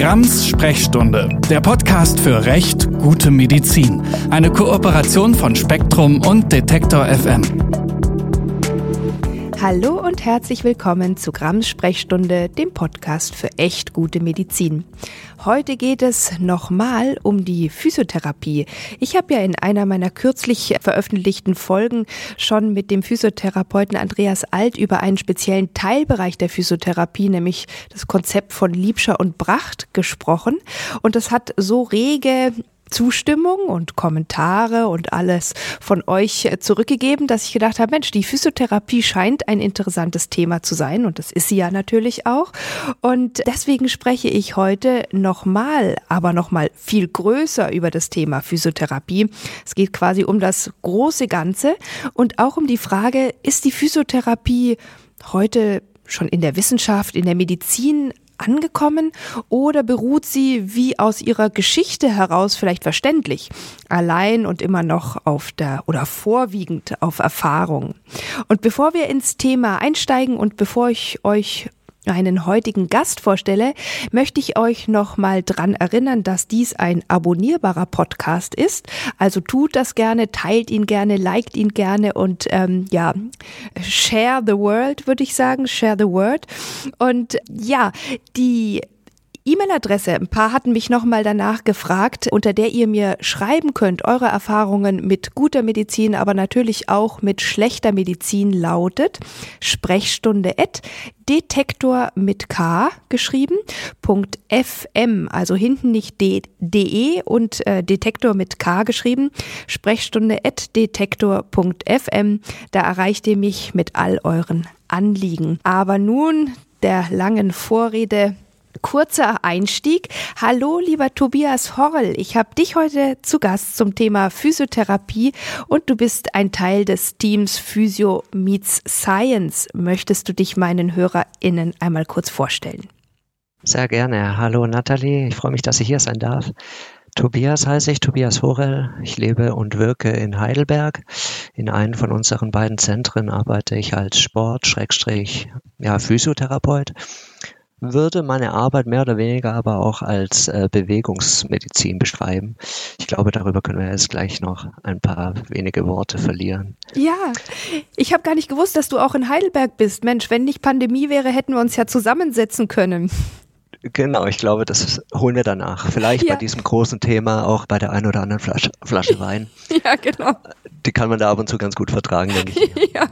Grams Sprechstunde, der Podcast für Recht, gute Medizin. Eine Kooperation von Spektrum und Detektor FM. Hallo und herzlich willkommen zu Grams Sprechstunde, dem Podcast für echt gute Medizin. Heute geht es nochmal um die Physiotherapie. Ich habe ja in einer meiner kürzlich veröffentlichten Folgen schon mit dem Physiotherapeuten Andreas Alt über einen speziellen Teilbereich der Physiotherapie, nämlich das Konzept von Liebscher und Bracht gesprochen. Und das hat so rege Zustimmung und Kommentare und alles von euch zurückgegeben, dass ich gedacht habe, Mensch, die Physiotherapie scheint ein interessantes Thema zu sein und das ist sie ja natürlich auch. Und deswegen spreche ich heute nochmal, aber nochmal viel größer über das Thema Physiotherapie. Es geht quasi um das große Ganze und auch um die Frage, ist die Physiotherapie heute schon in der Wissenschaft, in der Medizin angekommen oder beruht sie wie aus ihrer Geschichte heraus vielleicht verständlich, allein und immer noch auf der oder vorwiegend auf Erfahrung? Und bevor wir ins Thema einsteigen und bevor ich euch einen heutigen Gast vorstelle, möchte ich euch noch mal dran erinnern, dass dies ein abonnierbarer Podcast ist. Also tut das gerne, teilt ihn gerne, liked ihn gerne und ähm, ja, share the world, würde ich sagen, share the word. Und ja, die E-Mail-Adresse. Ein paar hatten mich nochmal danach gefragt, unter der ihr mir schreiben könnt, eure Erfahrungen mit guter Medizin, aber natürlich auch mit schlechter Medizin lautet Sprechstunde at Detektor mit K geschrieben, .fm, also hinten nicht de und äh, Detektor mit K geschrieben, Sprechstunde at detektor.fm. Da erreicht ihr mich mit all euren Anliegen. Aber nun der langen Vorrede Kurzer Einstieg. Hallo, lieber Tobias Horrell. Ich habe dich heute zu Gast zum Thema Physiotherapie und du bist ein Teil des Teams Physio Meets Science. Möchtest du dich meinen HörerInnen einmal kurz vorstellen? Sehr gerne. Hallo, Nathalie. Ich freue mich, dass ich hier sein darf. Tobias heiße ich, Tobias Horrell. Ich lebe und wirke in Heidelberg. In einem von unseren beiden Zentren arbeite ich als Sport, Schrägstrich, ja, Physiotherapeut würde meine Arbeit mehr oder weniger aber auch als äh, Bewegungsmedizin beschreiben. Ich glaube, darüber können wir jetzt gleich noch ein paar wenige Worte verlieren. Ja, ich habe gar nicht gewusst, dass du auch in Heidelberg bist. Mensch, wenn nicht Pandemie wäre, hätten wir uns ja zusammensetzen können. Genau, ich glaube, das holen wir danach. Vielleicht ja. bei diesem großen Thema auch bei der einen oder anderen Flasche, Flasche Wein. ja, genau. Die kann man da ab und zu ganz gut vertragen, denke ich. ja.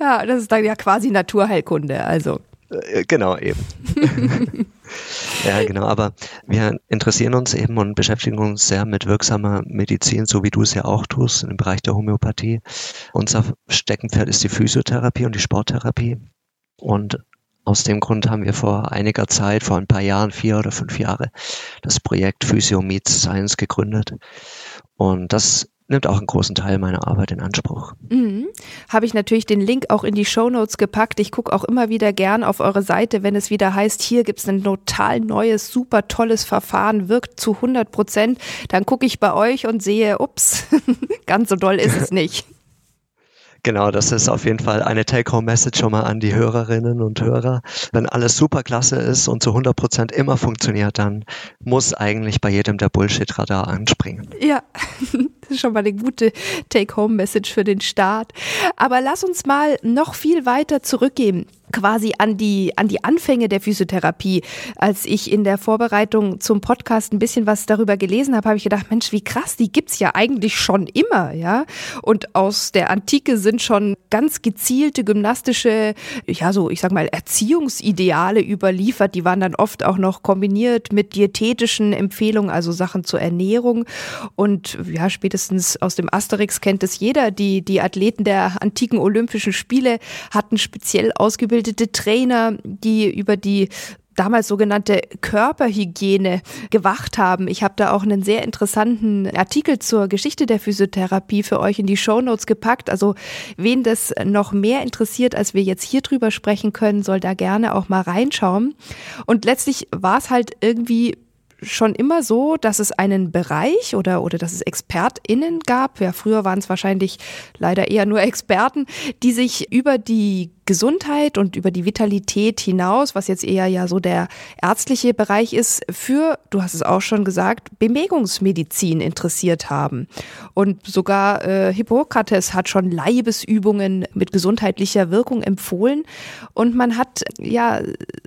ja, das ist dann ja quasi Naturheilkunde, also. Äh, genau, eben. ja, genau, aber wir interessieren uns eben und beschäftigen uns sehr mit wirksamer Medizin, so wie du es ja auch tust, im Bereich der Homöopathie. Unser Steckenpferd ist die Physiotherapie und die Sporttherapie. Und aus dem Grund haben wir vor einiger Zeit, vor ein paar Jahren, vier oder fünf Jahre, das Projekt Physio Meets Science gegründet. Und das nimmt auch einen großen Teil meiner Arbeit in Anspruch. Mhm. Habe ich natürlich den Link auch in die Show Notes gepackt. Ich gucke auch immer wieder gern auf eure Seite, wenn es wieder heißt, hier gibt es ein total neues, super tolles Verfahren, wirkt zu 100 Prozent. Dann gucke ich bei euch und sehe, ups, ganz so doll ist es nicht. Genau, das ist auf jeden Fall eine Take-Home-Message schon mal an die Hörerinnen und Hörer. Wenn alles super klasse ist und zu 100 Prozent immer funktioniert, dann muss eigentlich bei jedem der Bullshit-Radar anspringen. Ja, das ist schon mal eine gute Take-Home-Message für den Start. Aber lass uns mal noch viel weiter zurückgehen quasi an die, an die Anfänge der Physiotherapie. Als ich in der Vorbereitung zum Podcast ein bisschen was darüber gelesen habe, habe ich gedacht, Mensch, wie krass, die gibt's ja eigentlich schon immer, ja. Und aus der Antike sind schon ganz gezielte gymnastische, ja, so, ich sag mal, Erziehungsideale überliefert. Die waren dann oft auch noch kombiniert mit diätetischen Empfehlungen, also Sachen zur Ernährung. Und ja, spätestens aus dem Asterix kennt es jeder. Die, die Athleten der antiken Olympischen Spiele hatten speziell ausgebildet ausgebildete Trainer, die über die damals sogenannte Körperhygiene gewacht haben. Ich habe da auch einen sehr interessanten Artikel zur Geschichte der Physiotherapie für euch in die Show Notes gepackt. Also wen das noch mehr interessiert, als wir jetzt hier drüber sprechen können, soll da gerne auch mal reinschauen. Und letztlich war es halt irgendwie schon immer so, dass es einen Bereich oder, oder dass es ExpertInnen gab. Ja, früher waren es wahrscheinlich leider eher nur Experten, die sich über die Gesundheit und über die Vitalität hinaus, was jetzt eher ja so der ärztliche Bereich ist, für, du hast es auch schon gesagt, Bewegungsmedizin interessiert haben. Und sogar äh, Hippokrates hat schon Leibesübungen mit gesundheitlicher Wirkung empfohlen. Und man hat ja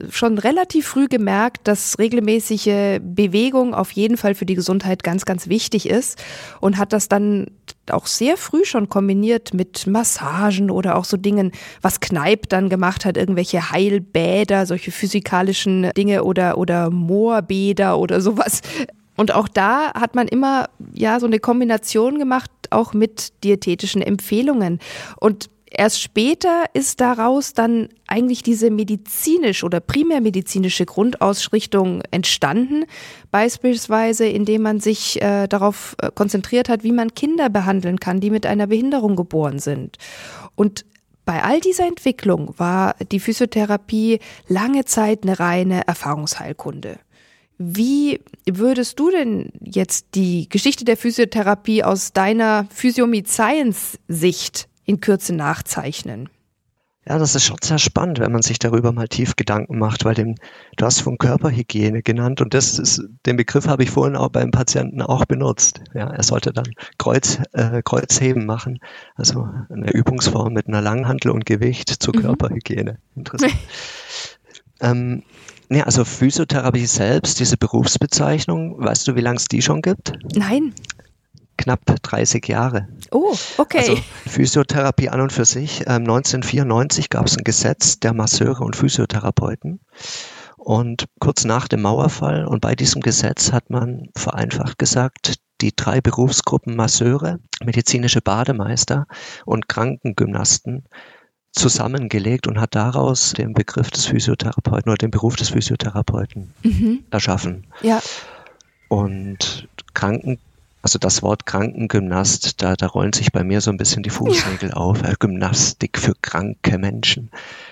schon relativ früh gemerkt, dass regelmäßige Bewegung auf jeden Fall für die Gesundheit ganz, ganz wichtig ist und hat das dann auch sehr früh schon kombiniert mit Massagen oder auch so Dingen, was Kneipp dann gemacht hat, irgendwelche Heilbäder, solche physikalischen Dinge oder, oder Moorbäder oder sowas. Und auch da hat man immer ja so eine Kombination gemacht, auch mit diätetischen Empfehlungen. Und Erst später ist daraus dann eigentlich diese medizinisch oder primärmedizinische Grundausrichtung entstanden, beispielsweise indem man sich äh, darauf äh, konzentriert hat, wie man Kinder behandeln kann, die mit einer Behinderung geboren sind. Und bei all dieser Entwicklung war die Physiotherapie lange Zeit eine reine Erfahrungsheilkunde. Wie würdest du denn jetzt die Geschichte der Physiotherapie aus deiner Physiomid Science Sicht in Kürze nachzeichnen. Ja, das ist schon sehr spannend, wenn man sich darüber mal tief Gedanken macht, weil dem, du hast von Körperhygiene genannt und das ist, den Begriff habe ich vorhin auch beim Patienten auch benutzt. Ja, er sollte dann Kreuz, äh, Kreuzheben machen, also eine Übungsform mit einer Langhantel und Gewicht zur mhm. Körperhygiene. Interessant. ähm, nee, also Physiotherapie selbst, diese Berufsbezeichnung, weißt du, wie lange es die schon gibt? Nein knapp 30 Jahre. Oh, okay. Also Physiotherapie an und für sich. Ähm, 1994 gab es ein Gesetz der Masseure und Physiotherapeuten. Und kurz nach dem Mauerfall und bei diesem Gesetz hat man vereinfacht gesagt, die drei Berufsgruppen Masseure, medizinische Bademeister und Krankengymnasten zusammengelegt und hat daraus den Begriff des Physiotherapeuten oder den Beruf des Physiotherapeuten mhm. erschaffen. Ja. Und Kranken also das Wort Krankengymnast, da, da rollen sich bei mir so ein bisschen die Fußnägel ja. auf. Äh, Gymnastik für kranke Menschen.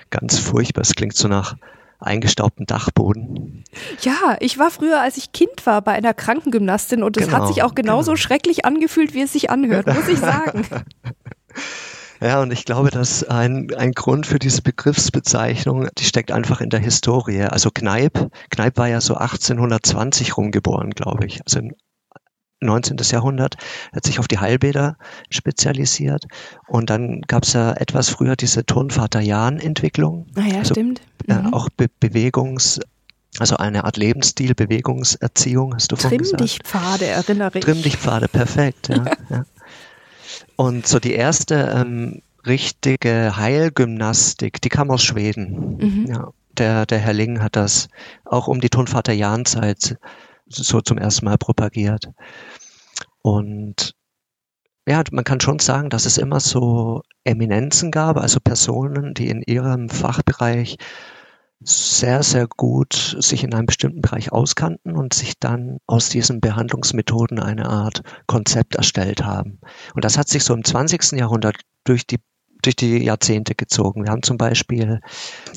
Ganz furchtbar. Es klingt so nach eingestaubten Dachboden. Ja, ich war früher, als ich Kind war, bei einer Krankengymnastin und es genau, hat sich auch genauso genau. schrecklich angefühlt, wie es sich anhört, muss ich sagen. Ja, und ich glaube, dass ein, ein Grund für diese Begriffsbezeichnung, die steckt einfach in der Historie. Also Kneipp, Kneipp war ja so 1820 rumgeboren, glaube ich. Also 19. Jahrhundert, hat sich auf die Heilbäder spezialisiert. Und dann gab es ja etwas früher diese Turnvater-Jahn-Entwicklung. Ah ja, also, stimmt. Mhm. Äh, auch Be Bewegungs- also eine Art Lebensstil, Bewegungserziehung, hast du vorhin gesagt. Trimm-dich-Pfade, erinnere ich. Trimm-dich-Pfade, perfekt. Ja, ja. Und so die erste ähm, richtige Heilgymnastik, die kam aus Schweden. Mhm. Ja, der, der Herr Ling hat das auch um die Turnvater-Jahn-Zeit so zum ersten Mal propagiert. Und ja, man kann schon sagen, dass es immer so Eminenzen gab, also Personen, die in ihrem Fachbereich sehr, sehr gut sich in einem bestimmten Bereich auskannten und sich dann aus diesen Behandlungsmethoden eine Art Konzept erstellt haben. Und das hat sich so im 20. Jahrhundert durch die, durch die Jahrzehnte gezogen. Wir haben zum Beispiel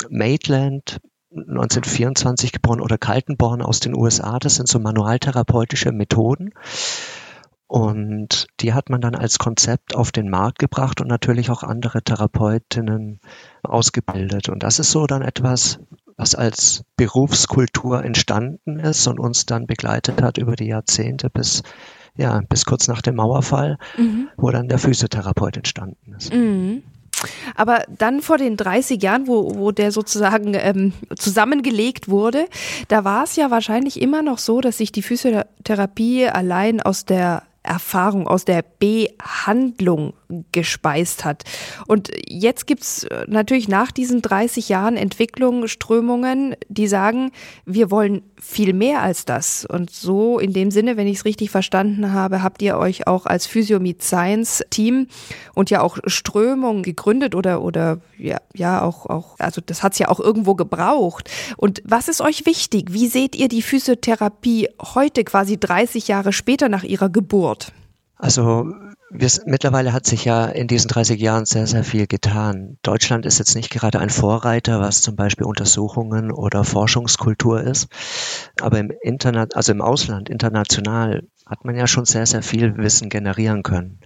Maitland, 1924 geboren oder Kaltenborn aus den USA. Das sind so manualtherapeutische Methoden. Und die hat man dann als Konzept auf den Markt gebracht und natürlich auch andere Therapeutinnen ausgebildet. Und das ist so dann etwas, was als Berufskultur entstanden ist und uns dann begleitet hat über die Jahrzehnte bis ja, bis kurz nach dem Mauerfall, mhm. wo dann der Physiotherapeut entstanden ist. Mhm. Aber dann vor den 30 Jahren, wo, wo der sozusagen ähm, zusammengelegt wurde, da war es ja wahrscheinlich immer noch so, dass sich die Physiotherapie allein aus der Erfahrung, aus der Behandlung gespeist hat. Und jetzt gibt's äh, natürlich nach diesen 30 Jahren Entwicklung Strömungen, die sagen, wir wollen viel mehr als das. Und so in dem Sinne, wenn ich es richtig verstanden habe, habt ihr euch auch als Physio Science Team und ja auch Strömungen gegründet oder, oder ja, ja auch, auch, also das hat's ja auch irgendwo gebraucht. Und was ist euch wichtig? Wie seht ihr die Physiotherapie heute quasi 30 Jahre später nach ihrer Geburt? Also wir, mittlerweile hat sich ja in diesen 30 Jahren sehr, sehr viel getan. Deutschland ist jetzt nicht gerade ein Vorreiter, was zum Beispiel Untersuchungen oder Forschungskultur ist. Aber im Internet, also im Ausland, international, hat man ja schon sehr, sehr viel Wissen generieren können.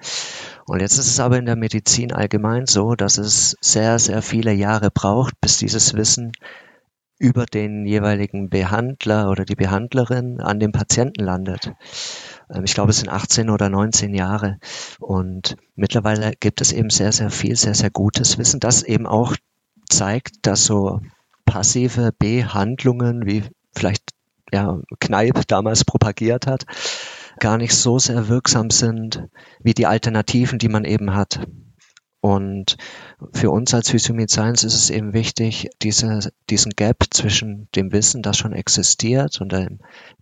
Und jetzt ist es aber in der Medizin allgemein so, dass es sehr, sehr viele Jahre braucht, bis dieses Wissen über den jeweiligen Behandler oder die Behandlerin an dem Patienten landet. Ähm, ich glaube, es sind 18 oder 19 Jahre. Und mittlerweile gibt es eben sehr, sehr viel, sehr, sehr gutes Wissen, das eben auch zeigt, dass so passive Behandlungen, wie vielleicht ja, Kneipp damals propagiert hat, gar nicht so sehr wirksam sind wie die Alternativen, die man eben hat. Und für uns als Physiomid Science ist es eben wichtig, diese, diesen Gap zwischen dem Wissen, das schon existiert und der,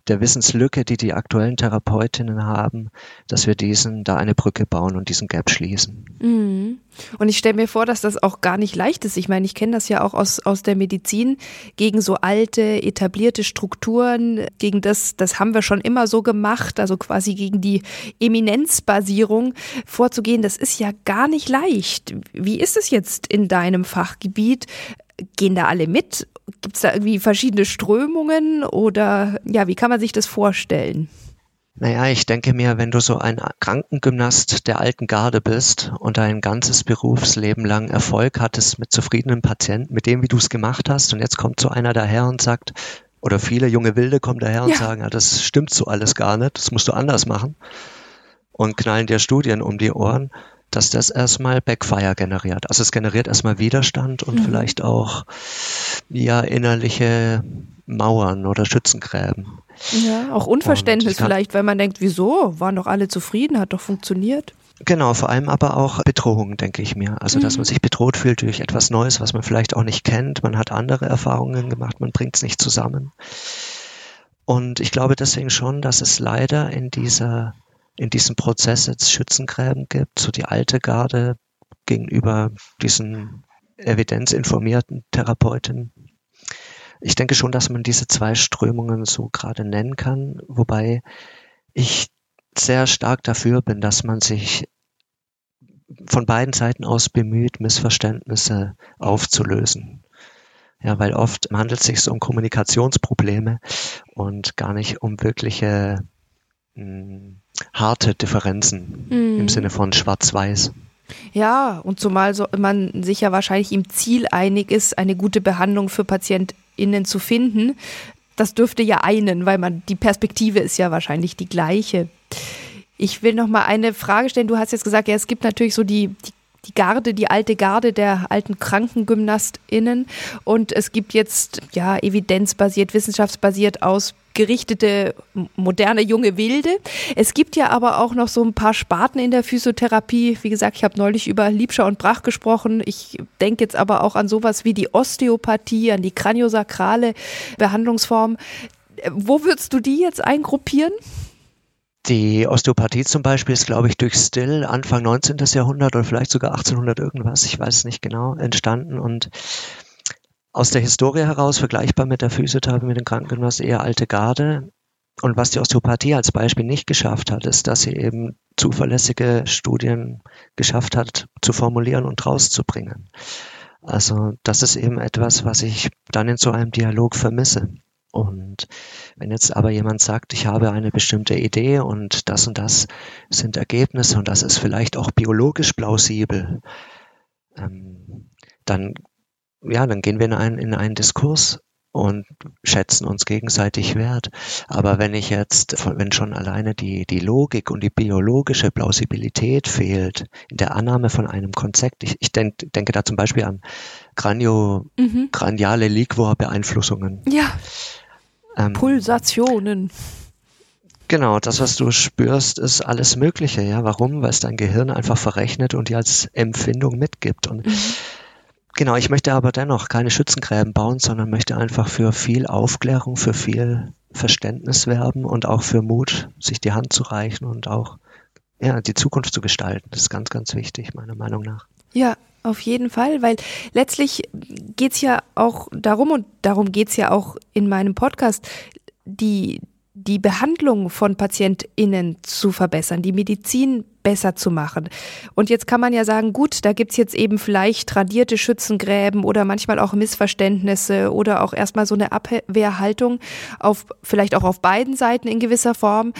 der Wissenslücke, die die aktuellen Therapeutinnen haben, dass wir diesen, da eine Brücke bauen und diesen Gap schließen. Mhm. Und ich stelle mir vor, dass das auch gar nicht leicht ist. Ich meine, ich kenne das ja auch aus, aus der Medizin, gegen so alte, etablierte Strukturen, gegen das, das haben wir schon immer so gemacht, also quasi gegen die Eminenzbasierung vorzugehen, das ist ja gar nicht leicht. Wie ist es jetzt in deinem Fachgebiet? Gehen da alle mit? Gibt es da irgendwie verschiedene Strömungen oder ja, wie kann man sich das vorstellen? Naja, ich denke mir, wenn du so ein Krankengymnast der alten Garde bist und dein ganzes Berufsleben lang Erfolg hattest mit zufriedenen Patienten, mit dem, wie du es gemacht hast, und jetzt kommt so einer daher und sagt, oder viele junge Wilde kommen daher und ja. sagen, ja, das stimmt so alles gar nicht, das musst du anders machen, und knallen dir Studien um die Ohren, dass das erstmal Backfire generiert. Also es generiert erstmal Widerstand und mhm. vielleicht auch ja innerliche Mauern oder Schützengräben. Ja, auch Unverständnis vielleicht, weil man denkt, wieso? Waren doch alle zufrieden, hat doch funktioniert. Genau, vor allem aber auch Bedrohung, denke ich mir. Also, dass man mhm. sich bedroht fühlt durch etwas Neues, was man vielleicht auch nicht kennt. Man hat andere Erfahrungen gemacht, man bringt es nicht zusammen. Und ich glaube deswegen schon, dass es leider in dieser, in diesem Prozess jetzt Schützengräben gibt, so die alte Garde gegenüber diesen evidenzinformierten Therapeuten, ich denke schon, dass man diese zwei Strömungen so gerade nennen kann, wobei ich sehr stark dafür bin, dass man sich von beiden Seiten aus bemüht, Missverständnisse aufzulösen. Ja, weil oft handelt es sich um Kommunikationsprobleme und gar nicht um wirkliche mh, hm, harte Differenzen mhm. im Sinne von Schwarz-Weiß. Ja, und zumal so man sich ja wahrscheinlich im Ziel einig ist, eine gute Behandlung für PatientInnen zu finden. Das dürfte ja einen, weil man die Perspektive ist ja wahrscheinlich die gleiche. Ich will noch mal eine Frage stellen. Du hast jetzt gesagt, ja, es gibt natürlich so die, die die Garde, die alte Garde der alten KrankengymnastInnen. Und es gibt jetzt ja evidenzbasiert, wissenschaftsbasiert ausgerichtete moderne junge Wilde. Es gibt ja aber auch noch so ein paar Sparten in der Physiotherapie. Wie gesagt, ich habe neulich über Liebscher und Brach gesprochen. Ich denke jetzt aber auch an sowas wie die Osteopathie, an die kraniosakrale Behandlungsform. Wo würdest du die jetzt eingruppieren? Die Osteopathie zum Beispiel ist, glaube ich, durch Still Anfang 19. Jahrhundert oder vielleicht sogar 1800 irgendwas, ich weiß es nicht genau, entstanden und aus der Historie heraus vergleichbar mit der Physiotherapie, mit den Krankengymnasten eher alte Garde. Und was die Osteopathie als Beispiel nicht geschafft hat, ist, dass sie eben zuverlässige Studien geschafft hat, zu formulieren und rauszubringen. Also das ist eben etwas, was ich dann in so einem Dialog vermisse. Und wenn jetzt aber jemand sagt, ich habe eine bestimmte Idee und das und das sind Ergebnisse und das ist vielleicht auch biologisch plausibel, ähm, dann, ja, dann gehen wir in einen, in einen Diskurs und schätzen uns gegenseitig wert. Aber wenn ich jetzt, wenn schon alleine die, die Logik und die biologische Plausibilität fehlt in der Annahme von einem Konzept, ich, ich denk, denke da zum Beispiel an Kranio, mhm. kraniale Liquor-Beeinflussungen. Ja. Ähm, Pulsationen. Genau, das, was du spürst, ist alles Mögliche. Ja, warum? Weil es dein Gehirn einfach verrechnet und dir als Empfindung mitgibt. Und mhm. Genau, ich möchte aber dennoch keine Schützengräben bauen, sondern möchte einfach für viel Aufklärung, für viel Verständnis werben und auch für Mut, sich die Hand zu reichen und auch ja, die Zukunft zu gestalten. Das ist ganz, ganz wichtig, meiner Meinung nach. Ja, auf jeden Fall, weil letztlich geht es ja auch darum, und darum geht es ja auch in meinem Podcast, die, die Behandlung von PatientInnen zu verbessern, die Medizin besser zu machen. Und jetzt kann man ja sagen, gut, da gibt's jetzt eben vielleicht tradierte Schützengräben oder manchmal auch Missverständnisse oder auch erstmal so eine Abwehrhaltung auf, vielleicht auch auf beiden Seiten in gewisser Form.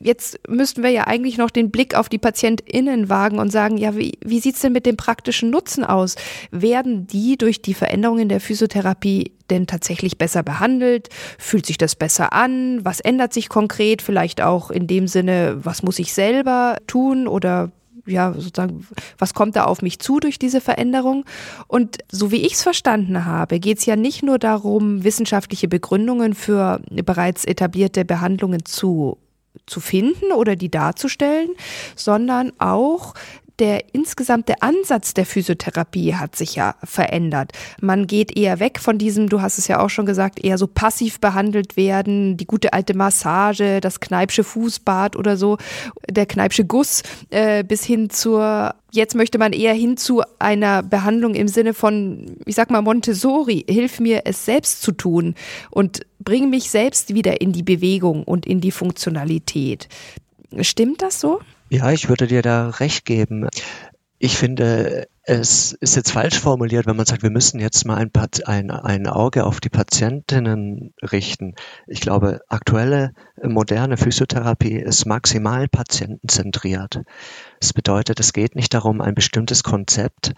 Jetzt müssten wir ja eigentlich noch den Blick auf die PatientInnen wagen und sagen, ja, wie, wie sieht's denn mit dem praktischen Nutzen aus? Werden die durch die Veränderungen der Physiotherapie denn tatsächlich besser behandelt? Fühlt sich das besser an? Was ändert sich konkret? Vielleicht auch in dem Sinne, was muss ich selber tun oder ja, sozusagen, was kommt da auf mich zu durch diese Veränderung? Und so wie ich es verstanden habe, geht es ja nicht nur darum, wissenschaftliche Begründungen für bereits etablierte Behandlungen zu zu finden oder die darzustellen, sondern auch der insgesamte Ansatz der Physiotherapie hat sich ja verändert. Man geht eher weg von diesem, du hast es ja auch schon gesagt, eher so passiv behandelt werden, die gute alte Massage, das Kneipsche Fußbad oder so, der Kneipsche Guss, äh, bis hin zur Jetzt möchte man eher hin zu einer Behandlung im Sinne von, ich sag mal, Montessori, hilf mir es selbst zu tun und bring mich selbst wieder in die Bewegung und in die Funktionalität. Stimmt das so? Ja, ich würde dir da recht geben. Ich finde, es ist jetzt falsch formuliert, wenn man sagt, wir müssen jetzt mal ein, ein, ein Auge auf die Patientinnen richten. Ich glaube, aktuelle moderne Physiotherapie ist maximal patientenzentriert. Das bedeutet, es geht nicht darum, ein bestimmtes Konzept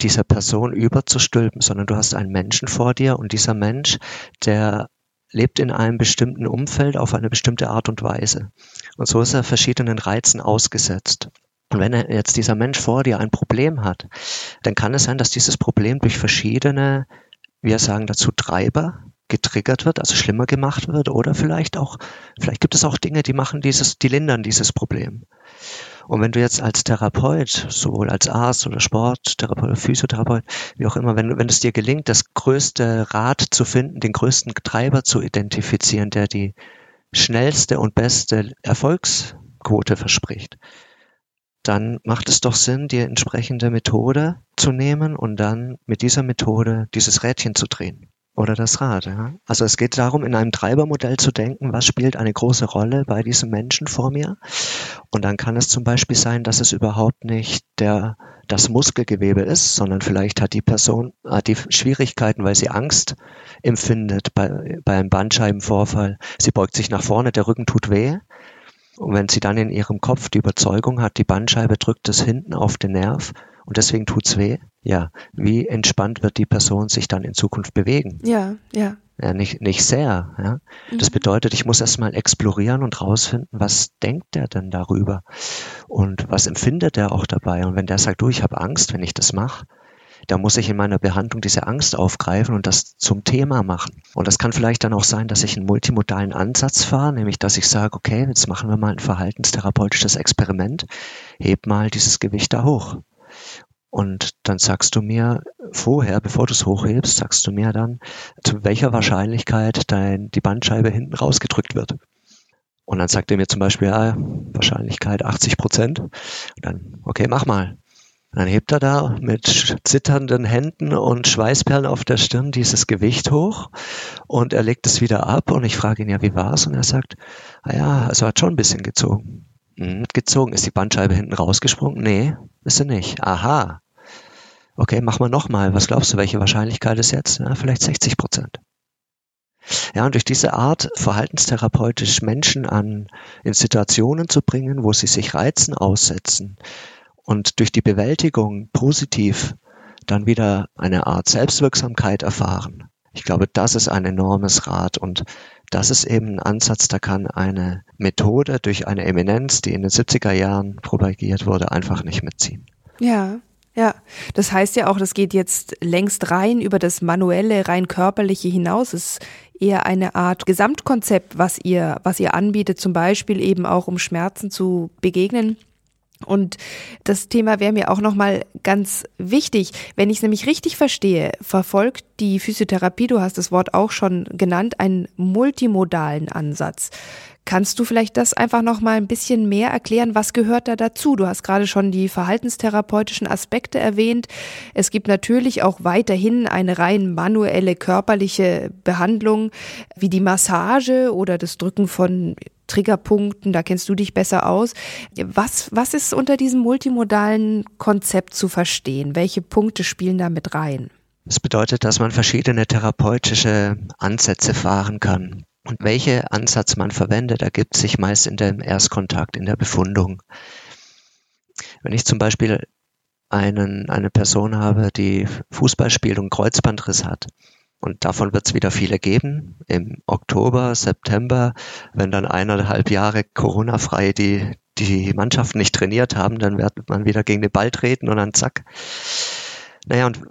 dieser Person überzustülpen, sondern du hast einen Menschen vor dir und dieser Mensch, der lebt in einem bestimmten Umfeld auf eine bestimmte Art und Weise. Und so ist er verschiedenen Reizen ausgesetzt. Und wenn jetzt dieser Mensch vor dir ein Problem hat, dann kann es sein, dass dieses Problem durch verschiedene, wir sagen dazu Treiber, getriggert wird, also schlimmer gemacht wird, oder vielleicht auch, vielleicht gibt es auch Dinge, die machen dieses, die lindern dieses Problem. Und wenn du jetzt als Therapeut, sowohl als Arzt oder Sporttherapeut oder Physiotherapeut, wie auch immer, wenn, wenn es dir gelingt, das größte Rad zu finden, den größten Treiber zu identifizieren, der die schnellste und beste Erfolgsquote verspricht, dann macht es doch Sinn, die entsprechende Methode zu nehmen und dann mit dieser Methode dieses Rädchen zu drehen oder das Rad. Ja? Also es geht darum, in einem Treibermodell zu denken, was spielt eine große Rolle bei diesem Menschen vor mir. Und dann kann es zum Beispiel sein, dass es überhaupt nicht der, das Muskelgewebe ist, sondern vielleicht hat die Person hat die Schwierigkeiten, weil sie Angst empfindet bei, bei einem Bandscheibenvorfall. Sie beugt sich nach vorne, der Rücken tut weh. Und wenn sie dann in ihrem Kopf die Überzeugung hat, die Bandscheibe drückt es hinten auf den Nerv, und deswegen tut's weh. Ja, wie entspannt wird die Person sich dann in Zukunft bewegen? Ja, ja. Ja, nicht, nicht sehr. Ja. Mhm. Das bedeutet, ich muss erstmal explorieren und rausfinden, was denkt der denn darüber und was empfindet er auch dabei. Und wenn der sagt, du, ich habe Angst, wenn ich das mache, da muss ich in meiner Behandlung diese Angst aufgreifen und das zum Thema machen. Und das kann vielleicht dann auch sein, dass ich einen multimodalen Ansatz fahre, nämlich dass ich sage, okay, jetzt machen wir mal ein verhaltenstherapeutisches Experiment, heb mal dieses Gewicht da hoch. Und dann sagst du mir vorher, bevor du es hochhebst, sagst du mir dann, zu welcher Wahrscheinlichkeit dein, die Bandscheibe hinten rausgedrückt wird. Und dann sagt er mir zum Beispiel, ja, Wahrscheinlichkeit 80 Prozent. Und dann, okay, mach mal. Und dann hebt er da mit zitternden Händen und Schweißperlen auf der Stirn dieses Gewicht hoch und er legt es wieder ab und ich frage ihn ja, wie war's? Und er sagt, ah ja, also hat schon ein bisschen gezogen. Hm, gezogen. Ist die Bandscheibe hinten rausgesprungen? Nee, ist sie nicht. Aha. Okay, mach mal nochmal. Was glaubst du, welche Wahrscheinlichkeit ist jetzt? Ja, vielleicht 60 Prozent. Ja, und durch diese Art, verhaltenstherapeutisch Menschen an, in Situationen zu bringen, wo sie sich Reizen aussetzen und durch die Bewältigung positiv dann wieder eine Art Selbstwirksamkeit erfahren. Ich glaube, das ist ein enormes Rad und das ist eben ein Ansatz, da kann eine Methode durch eine Eminenz, die in den 70er Jahren propagiert wurde, einfach nicht mitziehen. Ja, ja, das heißt ja auch, das geht jetzt längst rein über das manuelle, rein körperliche hinaus. Es ist eher eine Art Gesamtkonzept, was ihr, was ihr anbietet, zum Beispiel eben auch um Schmerzen zu begegnen. Und das Thema wäre mir auch nochmal ganz wichtig. Wenn ich es nämlich richtig verstehe, verfolgt die Physiotherapie, du hast das Wort auch schon genannt, einen multimodalen Ansatz. Kannst du vielleicht das einfach noch mal ein bisschen mehr erklären? Was gehört da dazu? Du hast gerade schon die verhaltenstherapeutischen Aspekte erwähnt. Es gibt natürlich auch weiterhin eine rein manuelle körperliche Behandlung wie die Massage oder das Drücken von Triggerpunkten, da kennst du dich besser aus. Was, was ist unter diesem multimodalen Konzept zu verstehen? Welche Punkte spielen da mit rein? Das bedeutet, dass man verschiedene therapeutische Ansätze fahren kann. Und welche Ansatz man verwendet, ergibt sich meist in dem Erstkontakt, in der Befundung. Wenn ich zum Beispiel einen, eine Person habe, die Fußball spielt und Kreuzbandriss hat, und davon wird es wieder viele geben. Im Oktober, September, wenn dann eineinhalb Jahre Corona-frei die, die Mannschaften nicht trainiert haben, dann wird man wieder gegen den Ball treten und dann zack. Naja, und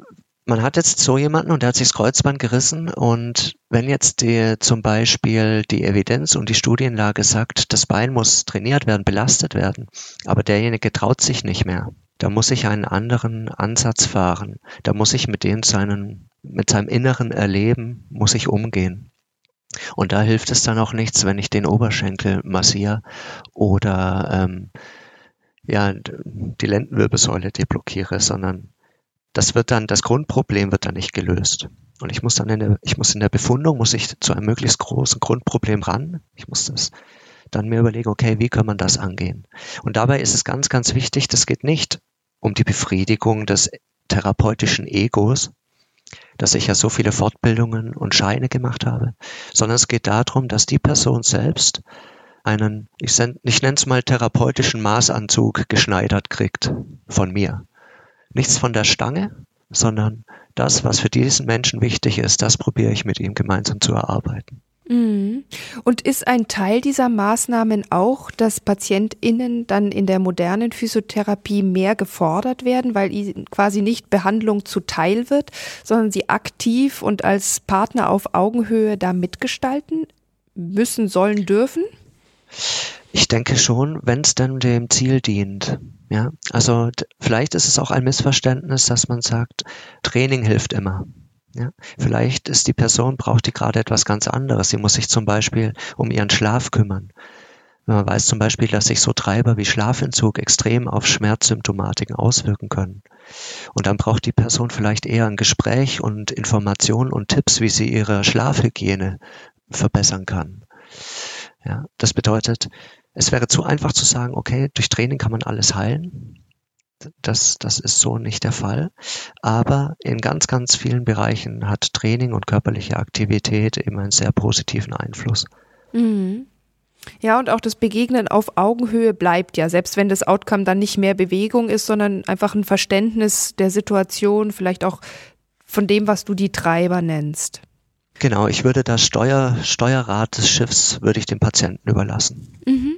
man hat jetzt so jemanden und der hat sich das Kreuzband gerissen und wenn jetzt die, zum Beispiel die Evidenz und die Studienlage sagt, das Bein muss trainiert werden, belastet werden, aber derjenige traut sich nicht mehr, da muss ich einen anderen Ansatz fahren, da muss ich mit dem seinen, mit seinem inneren Erleben, muss ich umgehen. Und da hilft es dann auch nichts, wenn ich den Oberschenkel massiere oder ähm, ja, die Lendenwirbelsäule deblockiere, sondern das wird dann, das Grundproblem wird dann nicht gelöst. Und ich muss dann in der, ich muss in der Befundung, muss ich zu einem möglichst großen Grundproblem ran. Ich muss das dann mir überlegen, okay, wie kann man das angehen? Und dabei ist es ganz, ganz wichtig, das geht nicht um die Befriedigung des therapeutischen Egos, dass ich ja so viele Fortbildungen und Scheine gemacht habe, sondern es geht darum, dass die Person selbst einen, ich, ich nenne es mal therapeutischen Maßanzug geschneidert kriegt von mir nichts von der Stange, sondern das, was für diesen Menschen wichtig ist, das probiere ich mit ihm gemeinsam zu erarbeiten. Mhm. Und ist ein Teil dieser Maßnahmen auch, dass PatientInnen dann in der modernen Physiotherapie mehr gefordert werden, weil ihnen quasi nicht Behandlung zuteil wird, sondern sie aktiv und als Partner auf Augenhöhe da mitgestalten müssen, sollen, dürfen? Ich denke schon, wenn es dann dem Ziel dient. Ja, also vielleicht ist es auch ein Missverständnis, dass man sagt, Training hilft immer. Ja, vielleicht ist die Person, braucht die gerade etwas ganz anderes. Sie muss sich zum Beispiel um ihren Schlaf kümmern. Man weiß zum Beispiel, dass sich so Treiber wie Schlafentzug extrem auf Schmerzsymptomatiken auswirken können. Und dann braucht die Person vielleicht eher ein Gespräch und Informationen und Tipps, wie sie ihre Schlafhygiene verbessern kann. Ja, das bedeutet, es wäre zu einfach zu sagen, okay, durch Training kann man alles heilen. Das, das ist so nicht der Fall. Aber in ganz, ganz vielen Bereichen hat Training und körperliche Aktivität eben einen sehr positiven Einfluss. Mhm. Ja, und auch das Begegnen auf Augenhöhe bleibt ja, selbst wenn das Outcome dann nicht mehr Bewegung ist, sondern einfach ein Verständnis der Situation, vielleicht auch von dem, was du die Treiber nennst. Genau, ich würde das Steuer, Steuerrad des Schiffs würde ich dem Patienten überlassen. Mhm.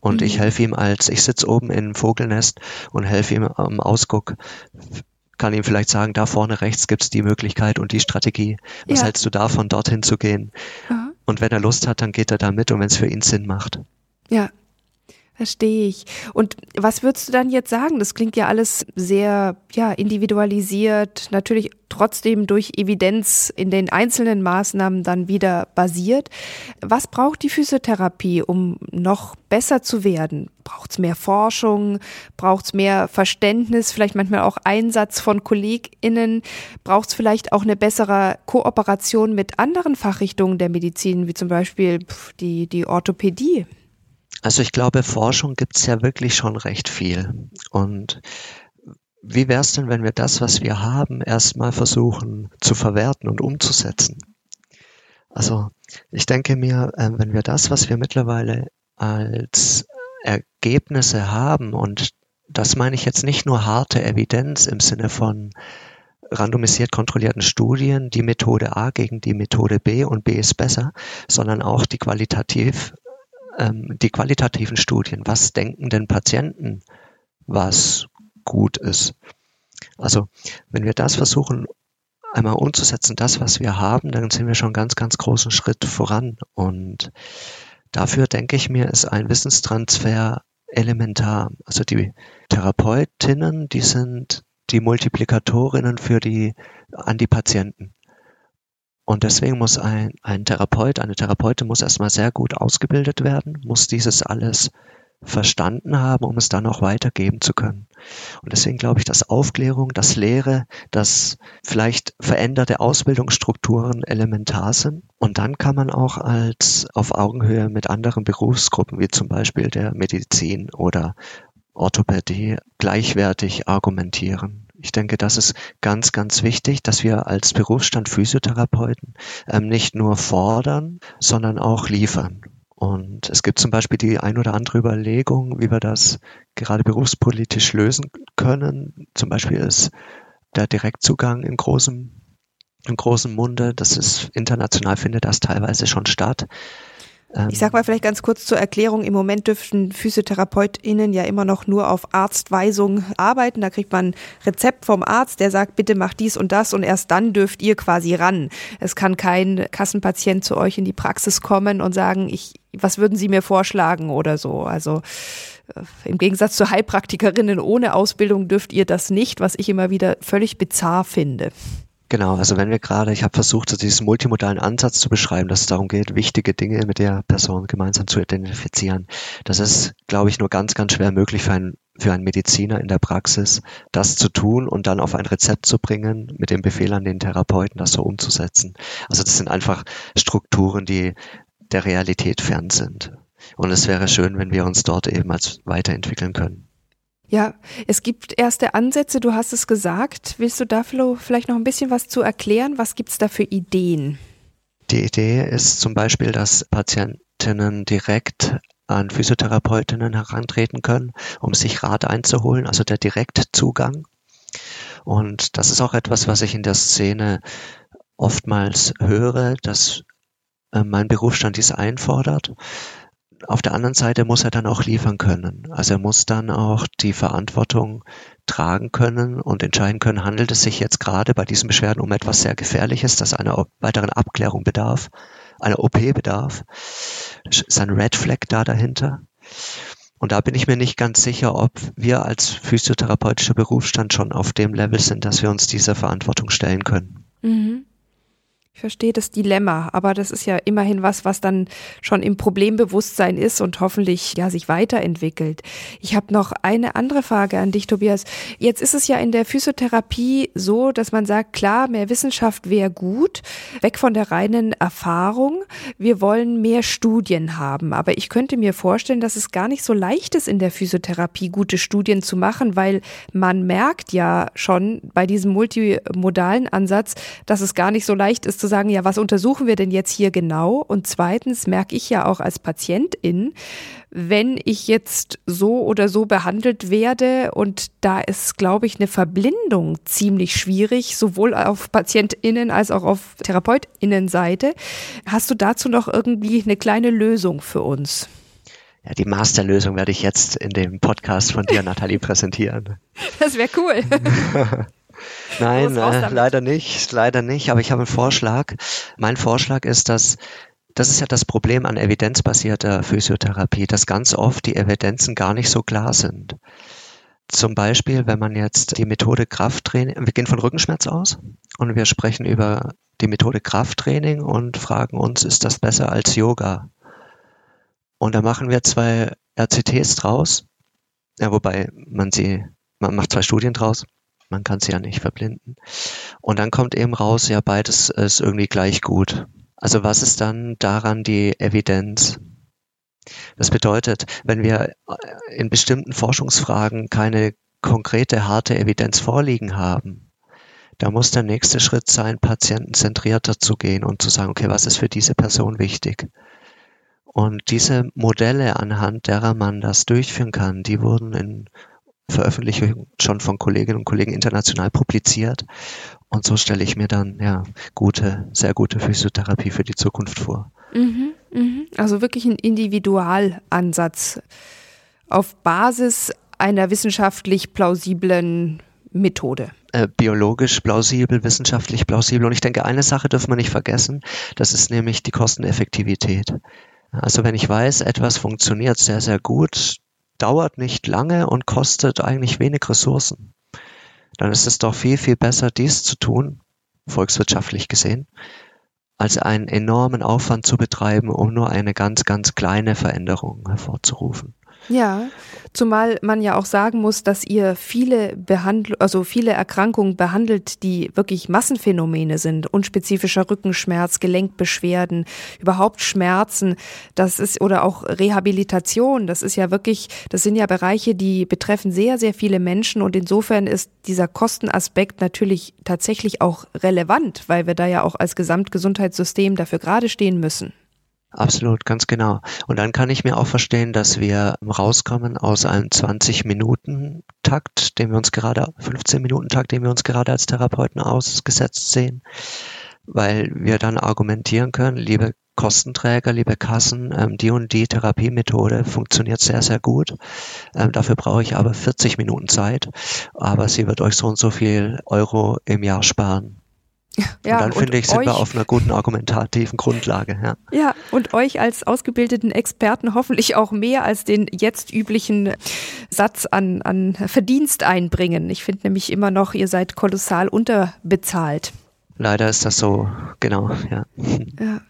Und mhm. ich helfe ihm als, ich sitze oben im Vogelnest und helfe ihm am Ausguck, kann ihm vielleicht sagen, da vorne rechts gibt's die Möglichkeit und die Strategie. Was ja. hältst du davon, dorthin zu gehen? Ja. Und wenn er Lust hat, dann geht er da mit und wenn es für ihn Sinn macht. Ja, Verstehe ich. Und was würdest du dann jetzt sagen? Das klingt ja alles sehr ja, individualisiert, natürlich trotzdem durch Evidenz in den einzelnen Maßnahmen dann wieder basiert. Was braucht die Physiotherapie, um noch besser zu werden? Braucht es mehr Forschung? Braucht es mehr Verständnis? Vielleicht manchmal auch Einsatz von KollegInnen? Braucht es vielleicht auch eine bessere Kooperation mit anderen Fachrichtungen der Medizin, wie zum Beispiel die, die Orthopädie? Also ich glaube, Forschung gibt's ja wirklich schon recht viel. Und wie wäre es denn, wenn wir das, was wir haben, erstmal versuchen zu verwerten und umzusetzen? Also ich denke mir, äh, wenn wir das, was wir mittlerweile als Ergebnisse haben, und das meine ich jetzt nicht nur harte Evidenz im Sinne von randomisiert kontrollierten Studien, die Methode A gegen die Methode B und B ist besser, sondern auch die qualitativ ähm, die qualitativen Studien. Was denken denn Patienten, was gut ist? Also, wenn wir das versuchen, einmal umzusetzen, das, was wir haben, dann sind wir schon ganz, ganz großen Schritt voran. Und dafür denke ich mir, ist ein Wissenstransfer elementar. Also die Therapeutinnen, die sind die Multiplikatorinnen für die, an die Patienten. Und deswegen muss ein, ein Therapeut, eine Therapeutin muss erstmal sehr gut ausgebildet werden, muss dieses alles verstanden haben, um es dann auch weitergeben zu können. Und deswegen glaube ich, dass Aufklärung, dass Lehre, dass vielleicht veränderte Ausbildungsstrukturen elementar sind. Und dann kann man auch als auf Augenhöhe mit anderen Berufsgruppen, wie zum Beispiel der Medizin oder Orthopädie, gleichwertig argumentieren. Ich denke, das ist ganz, ganz wichtig, dass wir als Berufsstand Physiotherapeuten ähm, nicht nur fordern, sondern auch liefern. Und es gibt zum Beispiel die ein oder andere Überlegung, wie wir das gerade berufspolitisch lösen können. Zum Beispiel ist der Direktzugang in großem, im großen Munde. Das ist international findet das teilweise schon statt. Ich sag mal vielleicht ganz kurz zur Erklärung. Im Moment dürften PhysiotherapeutInnen ja immer noch nur auf Arztweisung arbeiten. Da kriegt man ein Rezept vom Arzt, der sagt, bitte mach dies und das und erst dann dürft ihr quasi ran. Es kann kein Kassenpatient zu euch in die Praxis kommen und sagen, ich, was würden Sie mir vorschlagen oder so. Also äh, im Gegensatz zu Heilpraktikerinnen ohne Ausbildung dürft ihr das nicht, was ich immer wieder völlig bizarr finde. Genau, also wenn wir gerade, ich habe versucht, so diesen multimodalen Ansatz zu beschreiben, dass es darum geht, wichtige Dinge mit der Person gemeinsam zu identifizieren. Das ist, glaube ich, nur ganz, ganz schwer möglich für einen, für einen Mediziner in der Praxis, das zu tun und dann auf ein Rezept zu bringen, mit dem Befehl an den Therapeuten, das so umzusetzen. Also das sind einfach Strukturen, die der Realität fern sind. Und es wäre schön, wenn wir uns dort eben als weiterentwickeln können. Ja, es gibt erste Ansätze, du hast es gesagt. Willst du da vielleicht noch ein bisschen was zu erklären? Was gibt es da für Ideen? Die Idee ist zum Beispiel, dass Patientinnen direkt an Physiotherapeutinnen herantreten können, um sich Rat einzuholen, also der Direktzugang. Und das ist auch etwas, was ich in der Szene oftmals höre, dass äh, mein Berufsstand dies einfordert auf der anderen Seite muss er dann auch liefern können. Also er muss dann auch die Verantwortung tragen können und entscheiden können, handelt es sich jetzt gerade bei diesen Beschwerden um etwas sehr Gefährliches, das einer weiteren Abklärung bedarf, einer OP bedarf. Ist ein Red Flag da dahinter? Und da bin ich mir nicht ganz sicher, ob wir als physiotherapeutischer Berufsstand schon auf dem Level sind, dass wir uns dieser Verantwortung stellen können. Mhm. Verstehe das Dilemma, aber das ist ja immerhin was, was dann schon im Problembewusstsein ist und hoffentlich ja sich weiterentwickelt. Ich habe noch eine andere Frage an dich, Tobias. Jetzt ist es ja in der Physiotherapie so, dass man sagt, klar, mehr Wissenschaft wäre gut, weg von der reinen Erfahrung. Wir wollen mehr Studien haben, aber ich könnte mir vorstellen, dass es gar nicht so leicht ist in der Physiotherapie gute Studien zu machen, weil man merkt ja schon bei diesem multimodalen Ansatz, dass es gar nicht so leicht ist zu sagen, ja, was untersuchen wir denn jetzt hier genau? Und zweitens merke ich ja auch als Patientin, wenn ich jetzt so oder so behandelt werde und da ist, glaube ich, eine Verblindung ziemlich schwierig, sowohl auf PatientInnen als auch auf TherapeutInnen-Seite. Hast du dazu noch irgendwie eine kleine Lösung für uns? Ja, die Masterlösung werde ich jetzt in dem Podcast von dir, Nathalie, präsentieren. Das wäre cool. Nein, äh, leider nicht, leider nicht. Aber ich habe einen Vorschlag. Mein Vorschlag ist, dass das ist ja das Problem an evidenzbasierter Physiotherapie, dass ganz oft die Evidenzen gar nicht so klar sind. Zum Beispiel, wenn man jetzt die Methode Krafttraining, wir gehen von Rückenschmerz aus und wir sprechen über die Methode Krafttraining und fragen uns, ist das besser als Yoga? Und da machen wir zwei RCTs draus, ja, wobei man sie, man macht zwei Studien draus man kann sie ja nicht verblinden. Und dann kommt eben raus, ja, beides ist irgendwie gleich gut. Also was ist dann daran die Evidenz? Das bedeutet, wenn wir in bestimmten Forschungsfragen keine konkrete, harte Evidenz vorliegen haben, da muss der nächste Schritt sein, patientenzentrierter zu gehen und zu sagen, okay, was ist für diese Person wichtig? Und diese Modelle, anhand derer man das durchführen kann, die wurden in Veröffentlichung schon von Kolleginnen und Kollegen international publiziert. Und so stelle ich mir dann ja gute, sehr gute Physiotherapie für die Zukunft vor. Mhm, mh. Also wirklich ein Individualansatz auf Basis einer wissenschaftlich plausiblen Methode. Äh, biologisch plausibel, wissenschaftlich plausibel. Und ich denke, eine Sache dürfen wir nicht vergessen, das ist nämlich die Kosteneffektivität. Also wenn ich weiß, etwas funktioniert sehr, sehr gut, dauert nicht lange und kostet eigentlich wenig Ressourcen. Dann ist es doch viel, viel besser, dies zu tun, volkswirtschaftlich gesehen, als einen enormen Aufwand zu betreiben, um nur eine ganz, ganz kleine Veränderung hervorzurufen. Ja, zumal man ja auch sagen muss, dass ihr viele Behandl also viele Erkrankungen behandelt, die wirklich Massenphänomene sind. Unspezifischer Rückenschmerz, Gelenkbeschwerden, überhaupt Schmerzen. Das ist oder auch Rehabilitation. Das ist ja wirklich, das sind ja Bereiche, die betreffen sehr, sehr viele Menschen und insofern ist dieser Kostenaspekt natürlich tatsächlich auch relevant, weil wir da ja auch als Gesamtgesundheitssystem dafür gerade stehen müssen. Absolut, ganz genau. Und dann kann ich mir auch verstehen, dass wir rauskommen aus einem 20-Minuten-Takt, den wir uns gerade, 15-Minuten-Takt, den wir uns gerade als Therapeuten ausgesetzt sehen, weil wir dann argumentieren können, liebe Kostenträger, liebe Kassen, ähm, die und die Therapiemethode funktioniert sehr, sehr gut. Ähm, dafür brauche ich aber 40 Minuten Zeit, aber sie wird euch so und so viel Euro im Jahr sparen. Ja, und dann finde ich, sind wir auf einer guten argumentativen Grundlage. Ja. ja, und euch als ausgebildeten Experten hoffentlich auch mehr als den jetzt üblichen Satz an, an Verdienst einbringen. Ich finde nämlich immer noch, ihr seid kolossal unterbezahlt. Leider ist das so, genau, ja. Ja.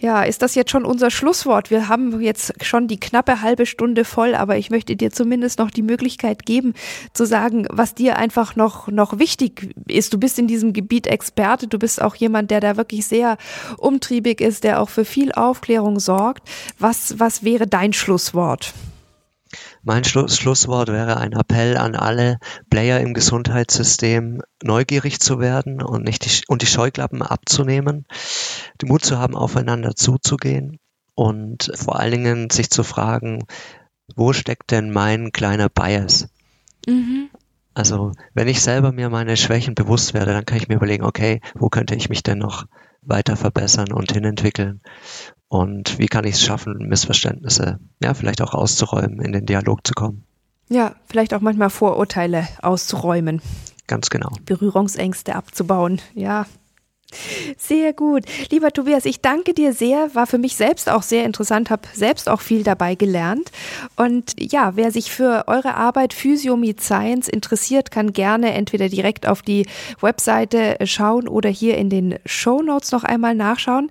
Ja, ist das jetzt schon unser Schlusswort? Wir haben jetzt schon die knappe halbe Stunde voll, aber ich möchte dir zumindest noch die Möglichkeit geben, zu sagen, was dir einfach noch, noch wichtig ist. Du bist in diesem Gebiet Experte, du bist auch jemand, der da wirklich sehr umtriebig ist, der auch für viel Aufklärung sorgt. Was, was wäre dein Schlusswort? Mein Schluss, Schlusswort wäre ein Appell an alle Player im Gesundheitssystem, neugierig zu werden und nicht die, und die Scheuklappen abzunehmen, den Mut zu haben, aufeinander zuzugehen und vor allen Dingen sich zu fragen, wo steckt denn mein kleiner Bias? Mhm. Also, wenn ich selber mir meine Schwächen bewusst werde, dann kann ich mir überlegen, okay, wo könnte ich mich denn noch weiter verbessern und hinentwickeln? Und wie kann ich es schaffen, Missverständnisse ja vielleicht auch auszuräumen, in den Dialog zu kommen? Ja, vielleicht auch manchmal Vorurteile auszuräumen. Ganz genau. Berührungsängste abzubauen. Ja, sehr gut. Lieber Tobias, ich danke dir sehr. War für mich selbst auch sehr interessant, habe selbst auch viel dabei gelernt. Und ja, wer sich für eure Arbeit Physio Meet Science interessiert, kann gerne entweder direkt auf die Webseite schauen oder hier in den Show Notes noch einmal nachschauen.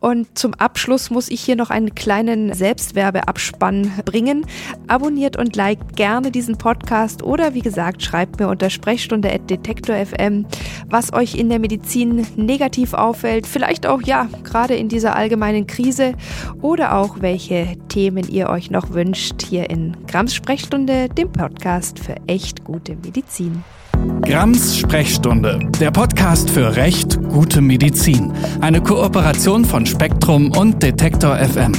Und zum Abschluss muss ich hier noch einen kleinen Selbstwerbeabspann bringen. Abonniert und liked gerne diesen Podcast oder wie gesagt, schreibt mir unter sprechstunde.detektor.fm, was euch in der Medizin negativ auffällt, vielleicht auch ja, gerade in dieser allgemeinen Krise oder auch welche Themen ihr euch noch wünscht hier in Grams Sprechstunde, dem Podcast für echt gute Medizin. Grams Sprechstunde, der Podcast für Recht, gute Medizin. Eine Kooperation von Spektrum und Detektor FM.